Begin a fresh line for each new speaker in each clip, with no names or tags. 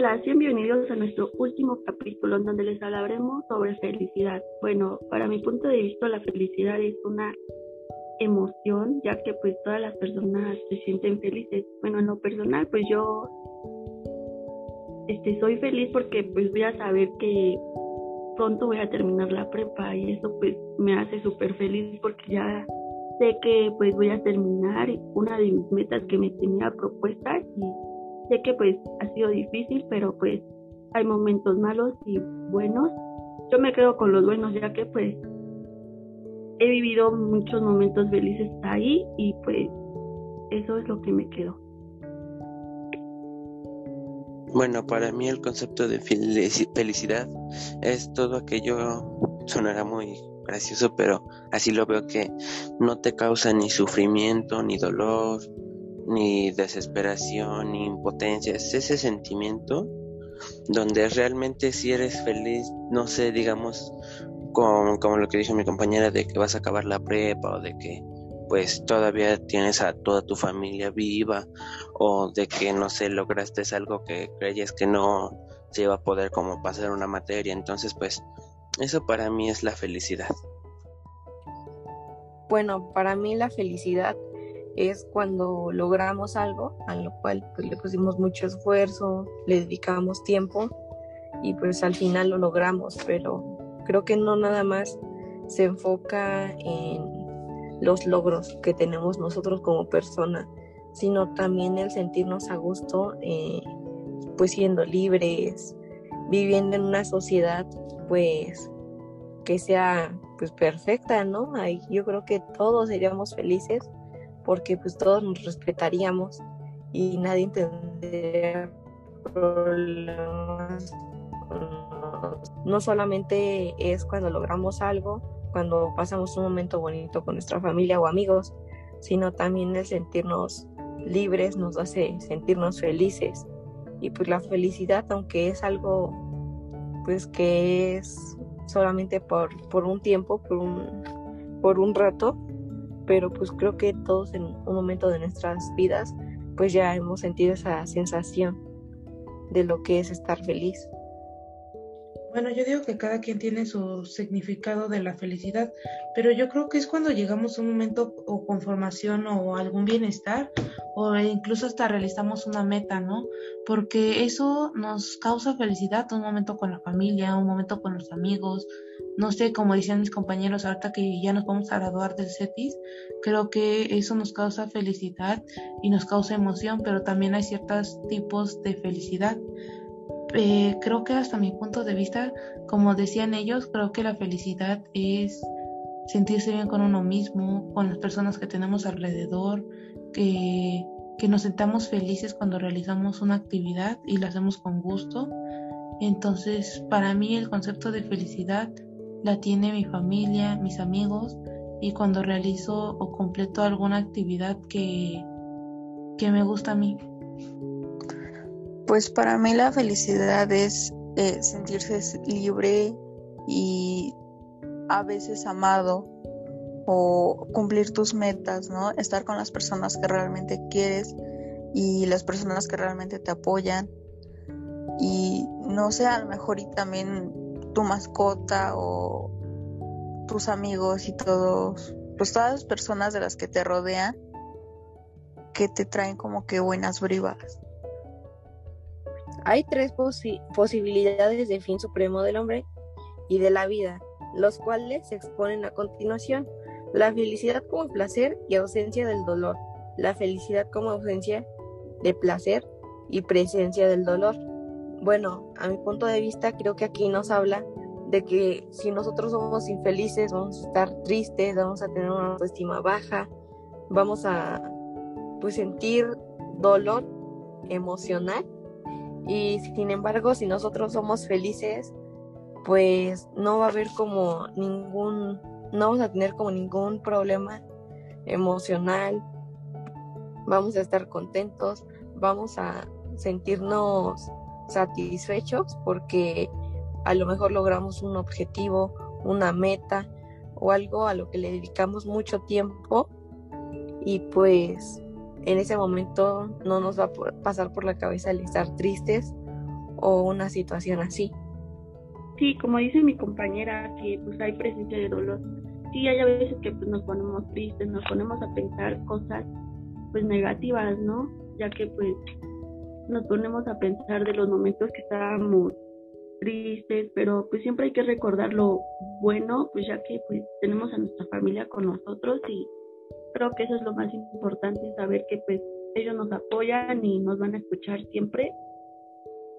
Hola, bienvenidos a nuestro último capítulo en donde les hablaremos sobre felicidad. Bueno, para mi punto de vista la felicidad es una emoción, ya que pues todas las personas se sienten felices. Bueno, en lo personal pues yo este soy feliz porque pues voy a saber que pronto voy a terminar la prepa y eso pues me hace súper feliz porque ya sé que pues voy a terminar una de mis metas que me tenía propuesta y Sé que pues ha sido difícil, pero pues hay momentos malos y buenos. Yo me quedo con los buenos ya que pues he vivido muchos momentos felices ahí y pues eso es lo que me quedo.
Bueno, para mí el concepto de felicidad es todo aquello, sonará muy gracioso, pero así lo veo que no te causa ni sufrimiento, ni dolor, ni desesperación, ni impotencia, es ese sentimiento donde realmente si eres feliz, no sé, digamos, como, como lo que dijo mi compañera, de que vas a acabar la prepa o de que pues todavía tienes a toda tu familia viva o de que no sé, lograste algo que creías que no se iba a poder como pasar una materia, entonces pues eso para mí es la felicidad.
Bueno, para mí la felicidad es cuando logramos algo a lo cual pues, le pusimos mucho esfuerzo, le dedicamos tiempo y pues al final lo logramos, pero creo que no nada más se enfoca en los logros que tenemos nosotros como persona, sino también el sentirnos a gusto, eh, pues siendo libres, viviendo en una sociedad pues que sea pues perfecta, ¿no? Yo creo que todos seríamos felices porque pues todos nos respetaríamos y nadie tendría problemas. No solamente es cuando logramos algo, cuando pasamos un momento bonito con nuestra familia o amigos, sino también el sentirnos libres nos hace sentirnos felices. Y pues la felicidad, aunque es algo pues que es solamente por, por un tiempo, por un, por un rato, pero pues creo que todos en un momento de nuestras vidas pues ya hemos sentido esa sensación de lo que es estar feliz.
Bueno, yo digo que cada quien tiene su significado de la felicidad, pero yo creo que es cuando llegamos a un momento o conformación o algún bienestar o incluso hasta realizamos una meta, ¿no? Porque eso nos causa felicidad, un momento con la familia, un momento con los amigos, no sé, como decían mis compañeros ahorita que ya nos vamos a graduar del CETIS, creo que eso nos causa felicidad y nos causa emoción, pero también hay ciertos tipos de felicidad. Eh, creo que hasta mi punto de vista, como decían ellos, creo que la felicidad es sentirse bien con uno mismo, con las personas que tenemos alrededor, que, que nos sentamos felices cuando realizamos una actividad y la hacemos con gusto. Entonces, para mí el concepto de felicidad la tiene mi familia, mis amigos y cuando realizo o completo alguna actividad que, que me gusta a mí.
Pues para mí la felicidad es eh, sentirse libre y a veces amado o cumplir tus metas, ¿no? Estar con las personas que realmente quieres y las personas que realmente te apoyan. Y no sé, a lo mejor y también tu mascota o tus amigos y todos, pues todas las personas de las que te rodean que te traen como que buenas brivas.
Hay tres posibilidades de fin supremo del hombre y de la vida, los cuales se exponen a continuación. La felicidad como placer y ausencia del dolor. La felicidad como ausencia de placer y presencia del dolor. Bueno, a mi punto de vista creo que aquí nos habla de que si nosotros somos infelices, vamos a estar tristes, vamos a tener una autoestima baja, vamos a pues sentir dolor emocional. Y sin embargo, si nosotros somos felices, pues no va a haber como ningún, no vamos a tener como ningún problema emocional, vamos a estar contentos, vamos a sentirnos satisfechos porque a lo mejor logramos un objetivo, una meta o algo a lo que le dedicamos mucho tiempo y pues en ese momento no nos va a pasar por la cabeza el estar tristes o una situación así.
Sí, como dice mi compañera, que pues hay presencia de dolor. Sí, hay a veces que pues nos ponemos tristes, nos ponemos a pensar cosas pues negativas, ¿no? Ya que pues nos ponemos a pensar de los momentos que estábamos tristes, pero pues siempre hay que recordar lo bueno, pues ya que pues tenemos a nuestra familia con nosotros y creo que eso es lo más importante, saber que pues ellos nos apoyan y nos van a escuchar siempre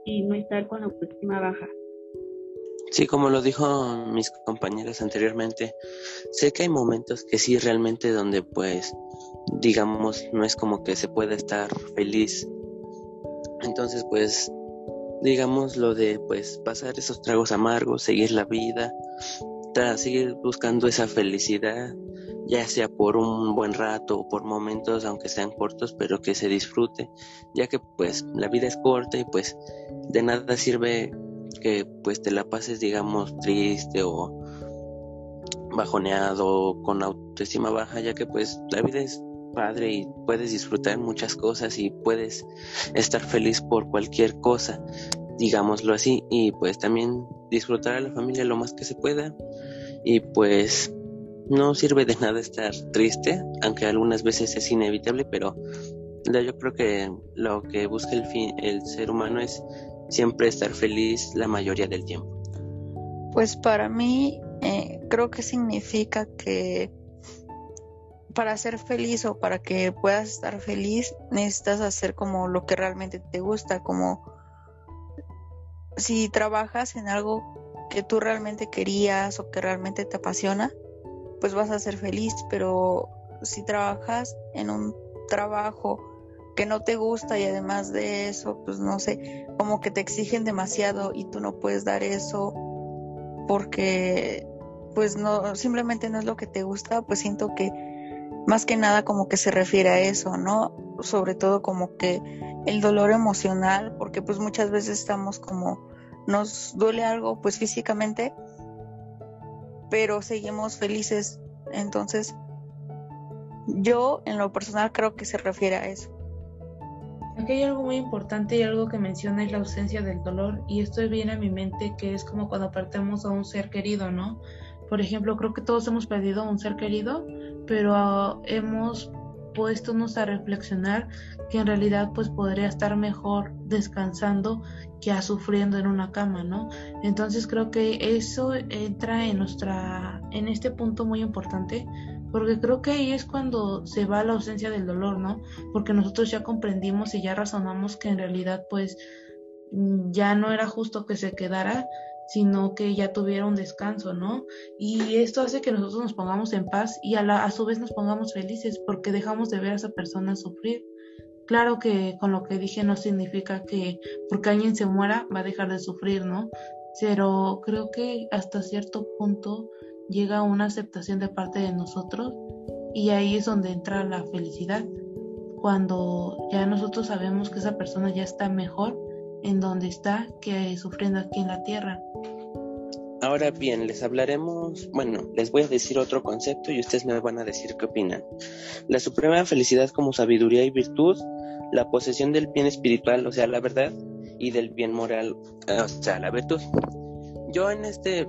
y no estar con la autoestima baja.
Sí, como lo dijo mis compañeras anteriormente, sé que hay momentos que sí realmente donde pues digamos no es como que se pueda estar feliz. Entonces pues digamos lo de pues pasar esos tragos amargos, seguir la vida, seguir buscando esa felicidad, ya sea por un buen rato o por momentos aunque sean cortos, pero que se disfrute, ya que pues la vida es corta y pues de nada sirve que pues te la pases digamos triste o bajoneado con autoestima baja, ya que pues la vida es padre y puedes disfrutar muchas cosas y puedes estar feliz por cualquier cosa, digámoslo así, y pues también disfrutar a la familia lo más que se pueda y pues no sirve de nada estar triste, aunque algunas veces es inevitable, pero yo creo que lo que busca el, fin, el ser humano es siempre estar feliz la mayoría del tiempo.
Pues para mí eh, creo que significa que para ser feliz o para que puedas estar feliz necesitas hacer como lo que realmente te gusta, como si trabajas en algo que tú realmente querías o que realmente te apasiona, pues vas a ser feliz, pero si trabajas en un trabajo que no te gusta y además de eso, pues no sé, como que te exigen demasiado y tú no puedes dar eso porque pues no simplemente no es lo que te gusta, pues siento que más que nada como que se refiere a eso, ¿no? Sobre todo como que el dolor emocional, porque pues muchas veces estamos como nos duele algo pues físicamente, pero seguimos felices. Entonces, yo en lo personal creo que se refiere a eso.
Aquí hay algo muy importante y algo que menciona es la ausencia del dolor y esto viene a mi mente que es como cuando partemos a un ser querido, ¿no? Por ejemplo, creo que todos hemos perdido un ser querido, pero uh, hemos puestonos a reflexionar que en realidad pues podría estar mejor descansando que sufriendo en una cama, ¿no? Entonces creo que eso entra en nuestra en este punto muy importante porque creo que ahí es cuando se va la ausencia del dolor, ¿no? Porque nosotros ya comprendimos y ya razonamos que en realidad pues ya no era justo que se quedara, sino que ya tuviera un descanso, ¿no? Y esto hace que nosotros nos pongamos en paz y a, a su vez nos pongamos felices porque dejamos de ver a esa persona sufrir. Claro que con lo que dije no significa que porque alguien se muera va a dejar de sufrir, ¿no? Pero creo que hasta cierto punto llega una aceptación de parte de nosotros y ahí es donde entra la felicidad. Cuando ya nosotros sabemos que esa persona ya está mejor en donde está que sufriendo aquí en la tierra.
Ahora bien, les hablaremos, bueno, les voy a decir otro concepto y ustedes me van a decir qué opinan. La suprema felicidad como sabiduría y virtud, la posesión del bien espiritual, o sea, la verdad, y del bien moral, o sea, la virtud. Yo en este,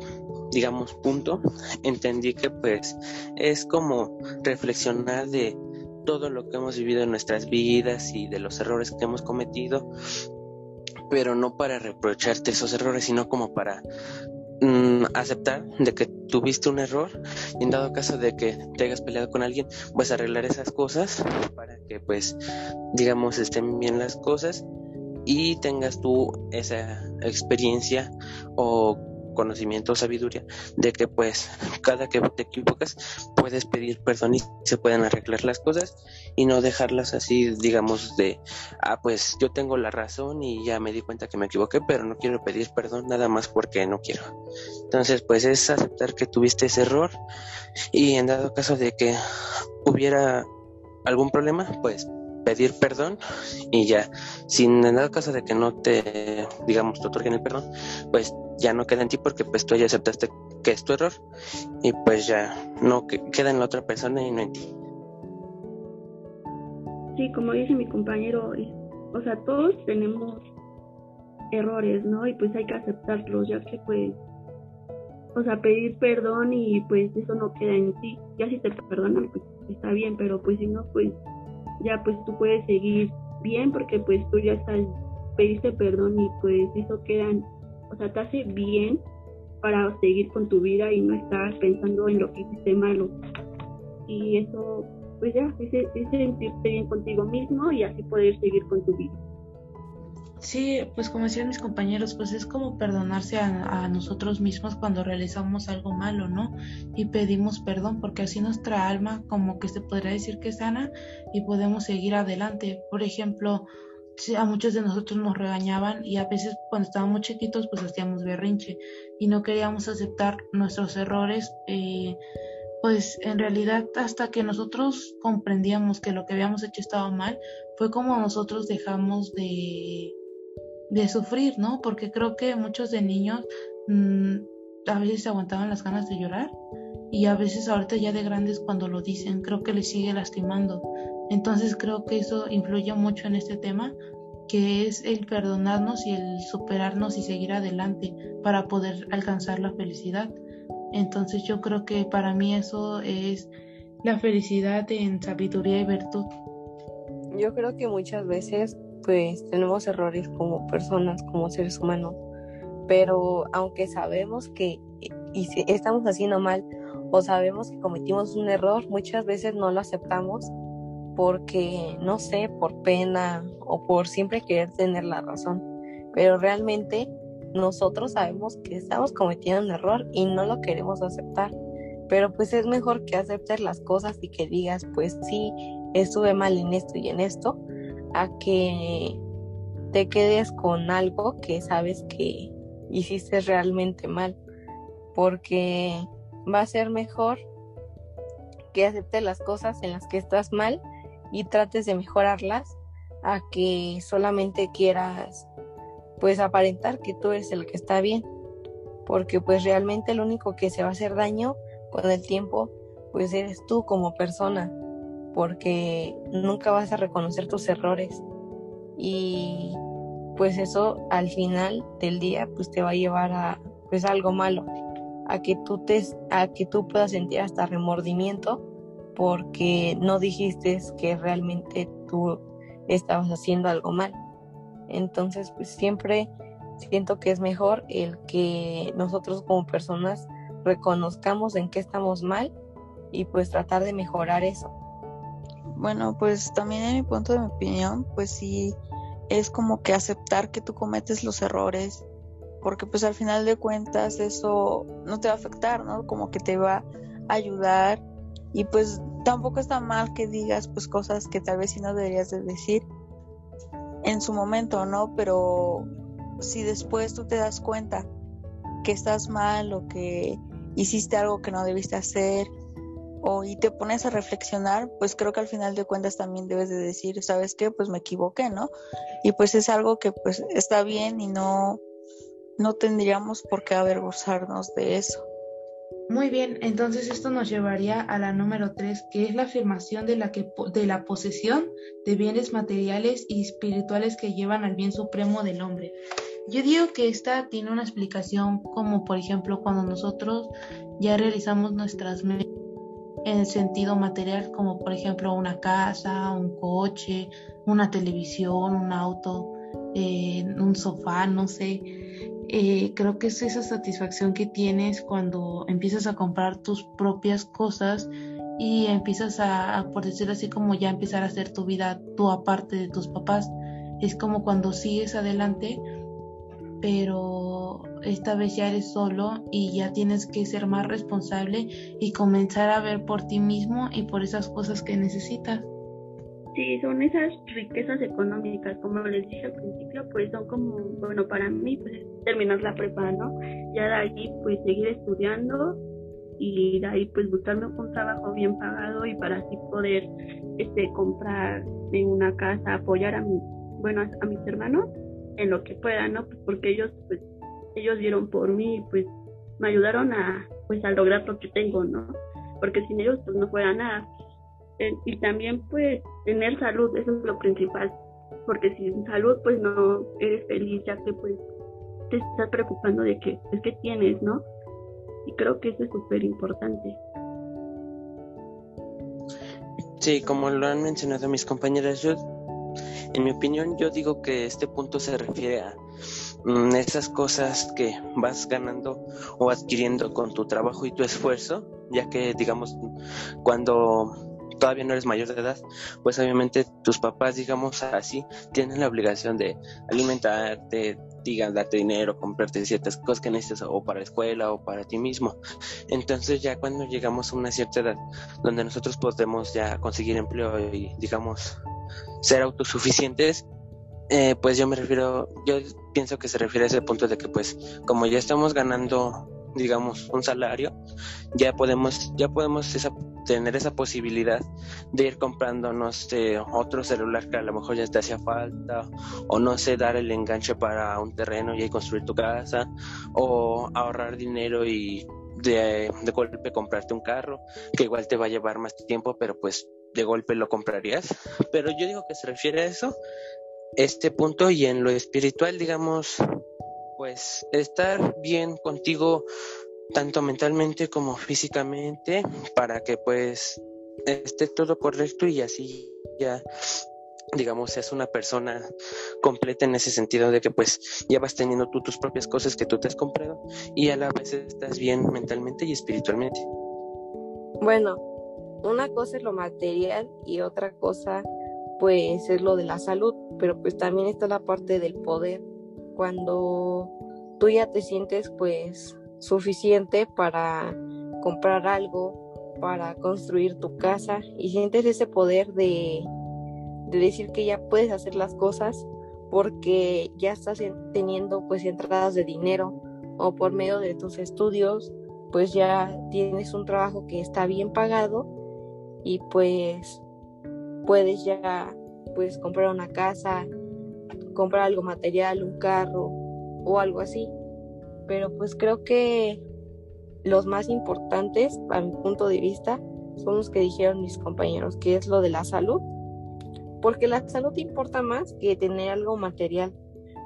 digamos, punto, entendí que pues es como reflexionar de todo lo que hemos vivido en nuestras vidas y de los errores que hemos cometido, pero no para reprocharte esos errores, sino como para Mm, aceptar de que tuviste un error y en dado caso de que te hayas peleado con alguien, pues arreglar esas cosas para que pues digamos estén bien las cosas y tengas tú esa experiencia o conocimiento o sabiduría de que pues cada que te equivocas puedes pedir perdón y se pueden arreglar las cosas y no dejarlas así digamos de ah pues yo tengo la razón y ya me di cuenta que me equivoqué pero no quiero pedir perdón nada más porque no quiero entonces pues es aceptar que tuviste ese error y en dado caso de que hubiera algún problema pues pedir perdón y ya, sin en dado caso de que no te, digamos, te otorguen el perdón, pues ya no queda en ti porque pues tú ya aceptaste que es tu error y pues ya no queda en la otra persona y no en ti.
Sí, como dice mi compañero, o sea, todos tenemos errores, ¿no? Y pues hay que aceptarlos, ya que pues, o sea, pedir perdón y pues eso no queda en ti. Ya si te perdonan, pues está bien, pero pues si no, pues ya pues tú puedes seguir bien porque pues tú ya estás, pediste perdón y pues eso queda, o sea, te hace bien para seguir con tu vida y no estar pensando en lo que hiciste malo. Y eso, pues ya, es, es sentirte bien contigo mismo y así poder seguir con tu vida.
Sí, pues como decían mis compañeros, pues es como perdonarse a, nosotros mismos cuando realizamos algo malo, ¿no? Y pedimos perdón porque así nuestra alma como que se podría decir que sana y podemos seguir adelante. Por ejemplo, a muchos de nosotros nos regañaban y a veces cuando estábamos chiquitos pues hacíamos berrinche y no queríamos aceptar nuestros errores. Eh, pues en realidad hasta que nosotros comprendíamos que lo que habíamos hecho estaba mal, fue como nosotros dejamos de de sufrir, ¿no? Porque creo que muchos de niños mmm, a veces aguantaban las ganas de llorar y a veces ahorita ya de grandes cuando lo dicen creo que les sigue lastimando. Entonces creo que eso influye mucho en este tema que es el perdonarnos y el superarnos y seguir adelante para poder alcanzar la felicidad. Entonces yo creo que para mí eso es la felicidad en sabiduría y virtud.
Yo creo que muchas veces pues tenemos errores como personas, como seres humanos, pero aunque sabemos que y estamos haciendo mal o sabemos que cometimos un error, muchas veces no lo aceptamos porque, no sé, por pena o por siempre querer tener la razón, pero realmente nosotros sabemos que estamos cometiendo un error y no lo queremos aceptar, pero pues es mejor que aceptes las cosas y que digas, pues sí, estuve mal en esto y en esto, a que te quedes con algo que sabes que hiciste realmente mal, porque va a ser mejor que aceptes las cosas en las que estás mal y trates de mejorarlas a que solamente quieras pues aparentar que tú eres el que está bien, porque pues realmente lo único que se va a hacer daño con el tiempo pues eres tú como persona porque nunca vas a reconocer tus errores. Y pues eso al final del día pues te va a llevar a pues algo malo a que tú te a que tú puedas sentir hasta remordimiento porque no dijiste que realmente tú estabas haciendo algo mal. Entonces pues siempre siento que es mejor el que nosotros como personas reconozcamos en qué estamos mal y pues tratar de mejorar eso
bueno, pues también en mi punto de opinión, pues sí es como que aceptar que tú cometes los errores, porque pues al final de cuentas eso no te va a afectar, ¿no? Como que te va a ayudar y pues tampoco está mal que digas pues cosas que tal vez sí no deberías de decir en su momento, ¿no? Pero si después tú te das cuenta que estás mal o que hiciste algo que no debiste hacer y te pones a reflexionar, pues creo que al final de cuentas también debes de decir, ¿sabes qué? Pues me equivoqué, ¿no? Y pues es algo que pues está bien y no, no tendríamos por qué avergonzarnos de eso.
Muy bien, entonces esto nos llevaría a la número tres, que es la afirmación de la, que, de la posesión de bienes materiales y espirituales que llevan al bien supremo del hombre. Yo digo que esta tiene una explicación como por ejemplo cuando nosotros ya realizamos nuestras metas en sentido material, como por ejemplo una casa, un coche, una televisión, un auto, eh, un sofá, no sé. Eh, creo que es esa satisfacción que tienes cuando empiezas a comprar tus propias cosas y empiezas a, por decirlo así, como ya empezar a hacer tu vida tú aparte de tus papás. Es como cuando sigues adelante, pero esta vez ya eres solo y ya tienes que ser más responsable y comenzar a ver por ti mismo y por esas cosas que necesitas.
Sí, son esas riquezas económicas, como les dije al principio, pues son como, bueno, para mí, pues terminar la prepa, ¿no? Ya de ahí, pues seguir estudiando y de ahí, pues buscarme un trabajo bien pagado y para así poder, este, comprar en una casa, apoyar a mi, bueno, a mis hermanos en lo que pueda, ¿no? Pues porque ellos, pues, ellos dieron por mí pues me ayudaron a pues a lograr lo que tengo, ¿no? Porque sin ellos pues no fuera nada. Y también pues tener salud, eso es lo principal. porque sin salud pues no eres feliz ya que pues te estás preocupando de que es que tienes, ¿no? Y creo que eso es súper importante.
Sí, como lo han mencionado mis compañeras, yo, en mi opinión, yo digo que este punto se refiere a esas cosas que vas ganando o adquiriendo con tu trabajo y tu esfuerzo, ya que, digamos, cuando todavía no eres mayor de edad, pues obviamente tus papás, digamos así, tienen la obligación de alimentarte, digan, darte dinero, comprarte ciertas cosas que necesitas o para la escuela o para ti mismo. Entonces ya cuando llegamos a una cierta edad donde nosotros podemos ya conseguir empleo y digamos ser autosuficientes, eh, pues yo me refiero, yo pienso que se refiere a ese punto de que pues como ya estamos ganando digamos un salario ya podemos ya podemos esa, tener esa posibilidad de ir comprando no sé otro celular que a lo mejor ya te hacía falta o no sé dar el enganche para un terreno y construir tu casa o ahorrar dinero y de golpe comprarte un carro que igual te va a llevar más tiempo pero pues de golpe lo comprarías. Pero yo digo que se refiere a eso este punto y en lo espiritual digamos pues estar bien contigo tanto mentalmente como físicamente para que pues esté todo correcto y así ya digamos seas una persona completa en ese sentido de que pues ya vas teniendo tú tus propias cosas que tú te has comprado y a la vez estás bien mentalmente y espiritualmente.
Bueno, una cosa es lo material y otra cosa pues es lo de la salud, pero pues también está la parte del poder. Cuando tú ya te sientes pues suficiente para comprar algo, para construir tu casa y sientes ese poder de, de decir que ya puedes hacer las cosas porque ya estás teniendo pues entradas de dinero o por medio de tus estudios pues ya tienes un trabajo que está bien pagado y pues puedes ya pues comprar una casa, comprar algo material, un carro o algo así. Pero pues creo que los más importantes, a mi punto de vista, son los que dijeron mis compañeros, que es lo de la salud. Porque la salud importa más que tener algo material.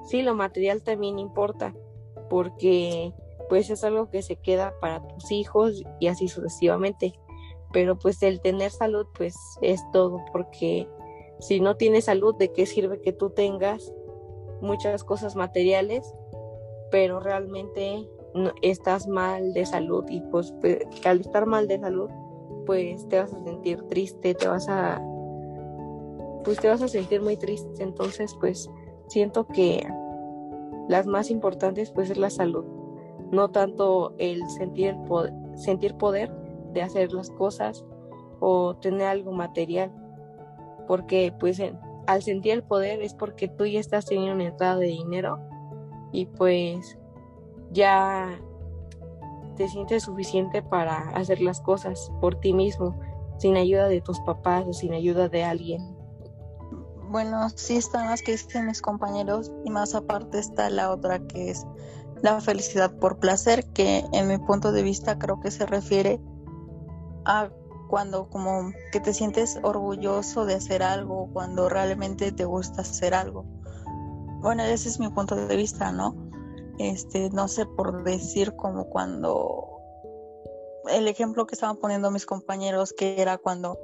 Sí, lo material también importa, porque pues es algo que se queda para tus hijos y así sucesivamente. Pero pues el tener salud pues es todo, porque si no tienes salud, ¿de qué sirve que tú tengas muchas cosas materiales, pero realmente estás mal de salud y pues al estar mal de salud, pues te vas a sentir triste, te vas a pues te vas a sentir muy triste, entonces pues siento que las más importantes pues es la salud, no tanto el sentir poder, sentir poder de hacer las cosas o tener algo material porque pues al sentir el poder es porque tú ya estás teniendo una entrada de dinero y pues ya te sientes suficiente para hacer las cosas por ti mismo, sin ayuda de tus papás o sin ayuda de alguien.
Bueno, sí están las que dicen mis compañeros y más aparte está la otra que es la felicidad por placer, que en mi punto de vista creo que se refiere a cuando como que te sientes orgulloso de hacer algo, cuando realmente te gusta hacer algo. Bueno, ese es mi punto de vista, ¿no? Este, no sé por decir como cuando el ejemplo que estaban poniendo mis compañeros, que era cuando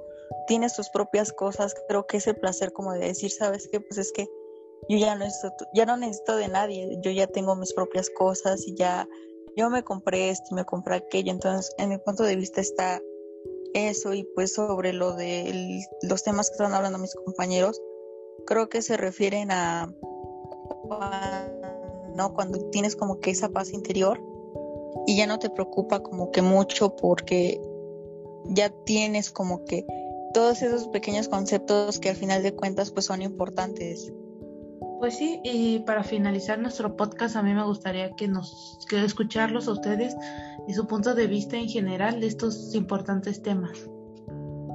tienes tus propias cosas, creo que ese placer como de decir, ¿sabes qué? Pues es que yo ya no necesito, ya no necesito de nadie, yo ya tengo mis propias cosas y ya yo me compré esto, me compré aquello, entonces en mi punto de vista está eso y pues sobre lo de los temas que están hablando mis compañeros, creo que se refieren a ¿no? cuando tienes como que esa paz interior y ya no te preocupa como que mucho porque ya tienes como que todos esos pequeños conceptos que al final de cuentas pues son importantes.
Pues sí, y para finalizar nuestro podcast a mí me gustaría que nos que escucharlos a ustedes y su punto de vista en general de estos importantes temas.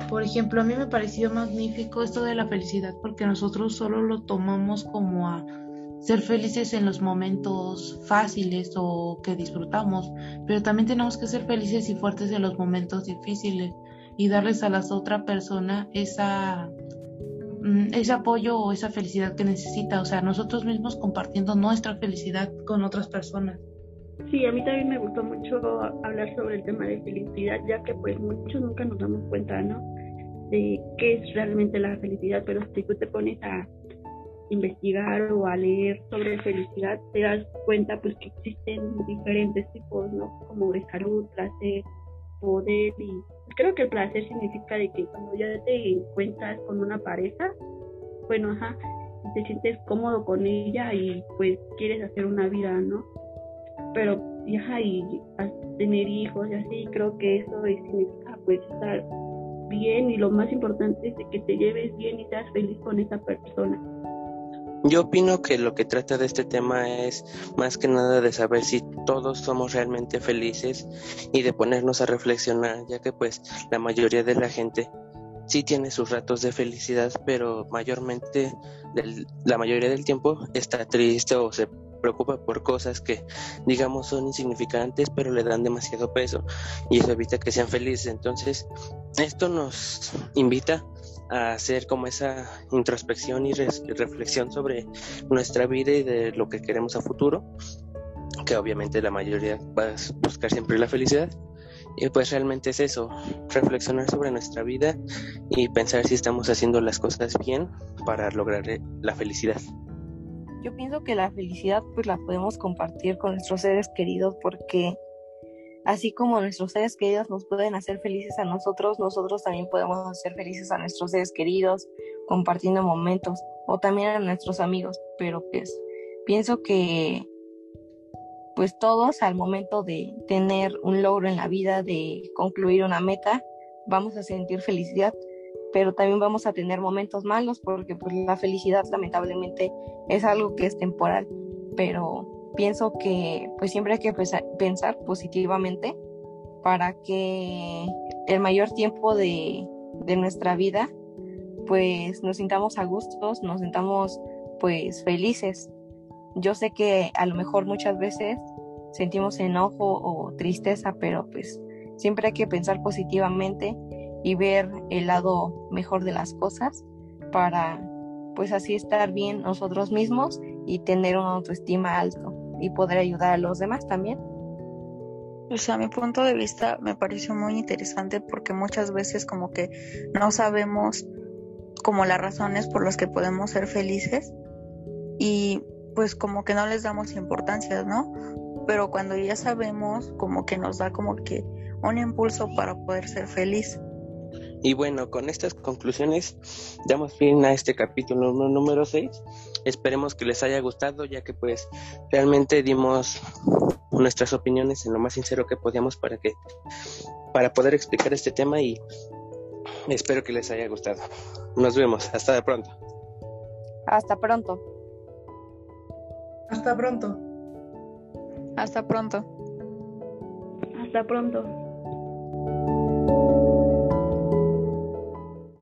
Por ejemplo, a mí me pareció magnífico esto de la felicidad porque nosotros solo lo tomamos como a ser felices en los momentos fáciles o que disfrutamos, pero también tenemos que ser felices y fuertes en los momentos difíciles y darles a la otra persona esa mm, ese apoyo o esa felicidad que necesita, o sea, nosotros mismos compartiendo nuestra felicidad con otras personas.
Sí, a mí también me gustó mucho hablar sobre el tema de felicidad, ya que pues muchos nunca nos damos cuenta, ¿no? De qué es realmente la felicidad, pero si tú te pones a investigar o a leer sobre felicidad, te das cuenta pues que existen diferentes tipos, ¿no? Como de salud, placer, poder y creo que el placer significa de que cuando ya te encuentras con una pareja, bueno, ajá, te sientes cómodo con ella y pues quieres hacer una vida, ¿no? Pero, y, ajá, y tener hijos y así, creo que eso significa pues estar bien y lo más importante es que te lleves bien y seas feliz con esa persona.
Yo opino que lo que trata de este tema es más que nada de saber si todos somos realmente felices y de ponernos a reflexionar, ya que pues la mayoría de la gente sí tiene sus ratos de felicidad, pero mayormente la mayoría del tiempo está triste o se preocupa por cosas que digamos son insignificantes pero le dan demasiado peso y eso evita que sean felices entonces esto nos invita a hacer como esa introspección y reflexión sobre nuestra vida y de lo que queremos a futuro, que obviamente la mayoría va a buscar siempre la felicidad. Y pues realmente es eso, reflexionar sobre nuestra vida y pensar si estamos haciendo las cosas bien para lograr eh, la felicidad.
Yo pienso que la felicidad pues la podemos compartir con nuestros seres queridos porque Así como nuestros seres queridos nos pueden hacer felices a nosotros, nosotros también podemos hacer felices a nuestros seres queridos compartiendo momentos o también a nuestros amigos. Pero pues pienso que pues todos al momento de tener un logro en la vida, de concluir una meta, vamos a sentir felicidad, pero también vamos a tener momentos malos porque pues la felicidad lamentablemente es algo que es temporal, pero pienso que pues siempre hay que pensar positivamente para que el mayor tiempo de, de nuestra vida pues nos sintamos a gustos, nos sintamos pues felices. Yo sé que a lo mejor muchas veces sentimos enojo o tristeza, pero pues siempre hay que pensar positivamente y ver el lado mejor de las cosas para pues así estar bien nosotros mismos y tener una autoestima alto y poder ayudar a los demás también.
O sea, mi punto de vista me pareció muy interesante porque muchas veces como que no sabemos como las razones por las que podemos ser felices y pues como que no les damos importancia, ¿no? Pero cuando ya sabemos como que nos da como que un impulso para poder ser feliz.
Y bueno, con estas conclusiones damos fin a este capítulo número 6. Esperemos que les haya gustado, ya que pues realmente dimos nuestras opiniones en lo más sincero que podíamos para que para poder explicar este tema y espero que les haya gustado. Nos vemos, hasta de pronto.
Hasta pronto.
Hasta pronto.
Hasta pronto.
Hasta pronto.